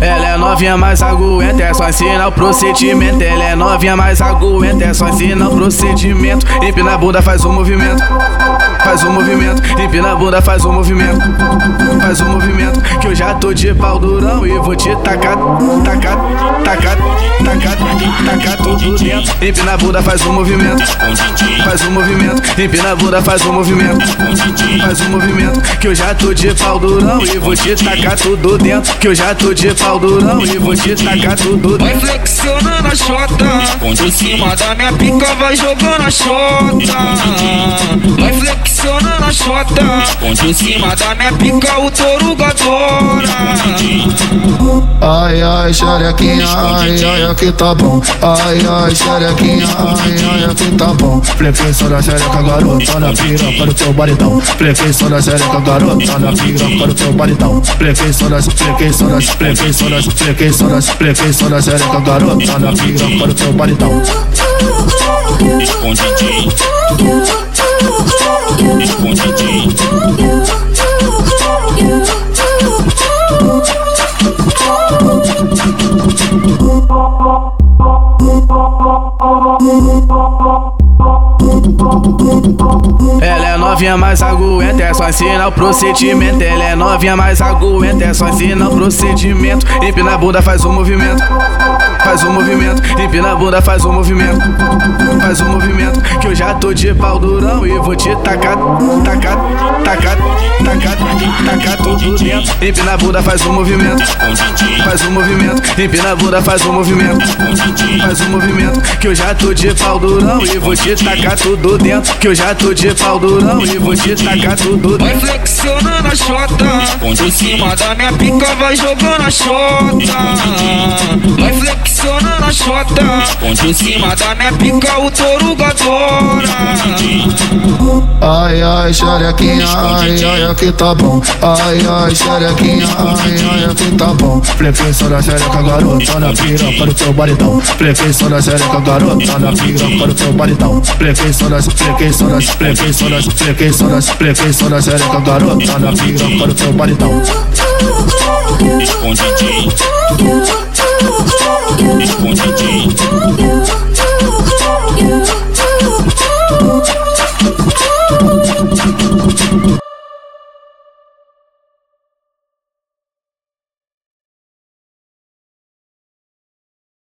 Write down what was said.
Ela é novinha mais aguenta, é só ensinar o procedimento. Ela é novinha mais aguenta, é só ensinar o procedimento. Empina a bunda, faz o um movimento. Faz o um movimento, empina a bunda, faz o um movimento. Faz o movimento, que eu já tô de pau durão e vou te tacar, tacar, tacar, tacar, tacar tudo dentro. Empina a bunda, faz o movimento. Faz o movimento, empina a bunda, faz o movimento. Faz o movimento, que eu já tô de pau durão e vou te tacar tudo dentro. Que eu já tô de pau durão e vou te tacar tudo dentro. Vai flexionando a chota, por cima da minha pica vai jogando a chota. Vai flexionando a chota, por cima da minha pica o touro adora. Ai, ai, xerequinha, ai, ai, aqui tá bom. Ai, ai, xerequinha, ai, ai, aqui tá bom. Da xereca, garota, na piroca do teu baridão. Flequei da xereca, garota, na teu baridão. Flequei da, flequei da, flequei da, flequei da, flequei da xereca, garota, na piroca do teu baridão. Esconde DJ. Esconde DJ. Ela é novinha mais aguenta, é só ensinar o procedimento. Ela é novinha mais aguenta, é só ensinar o procedimento. Empina a bunda, faz o um movimento. Faz o um movimento, empina a bunda, faz o um movimento. Faz o um movimento, que eu já tô de pau durão e vou te tacar, tacar, tacar, tacar, tacar tudo dentro. Empina a bunda, faz o movimento. Faz o movimento, empina a bunda, faz o movimento. Faz o movimento, que eu já tô de pau durão e vou te tacar tudo dentro. Que eu já tô de pau durão e vou te tacar tudo Vai dentro. flexionando a chota, por cima da minha pica vai jogando a chota. Vai flexionando a chota, por cima da minha pica o touro adora. Ai, ai, xerequinha, ai, ai, aqui tá bom. Ai, ai, xerequinha, ai, ai, aqui tá bom. Da xereca, garota, na piroca do teu baridão. Flequei da xereca, garota, na teu baridão. Flequei da, flequei da, flequei da, flequei da, flequei da xereca, garota, na piroca do teu baridão. Esconde 不将进。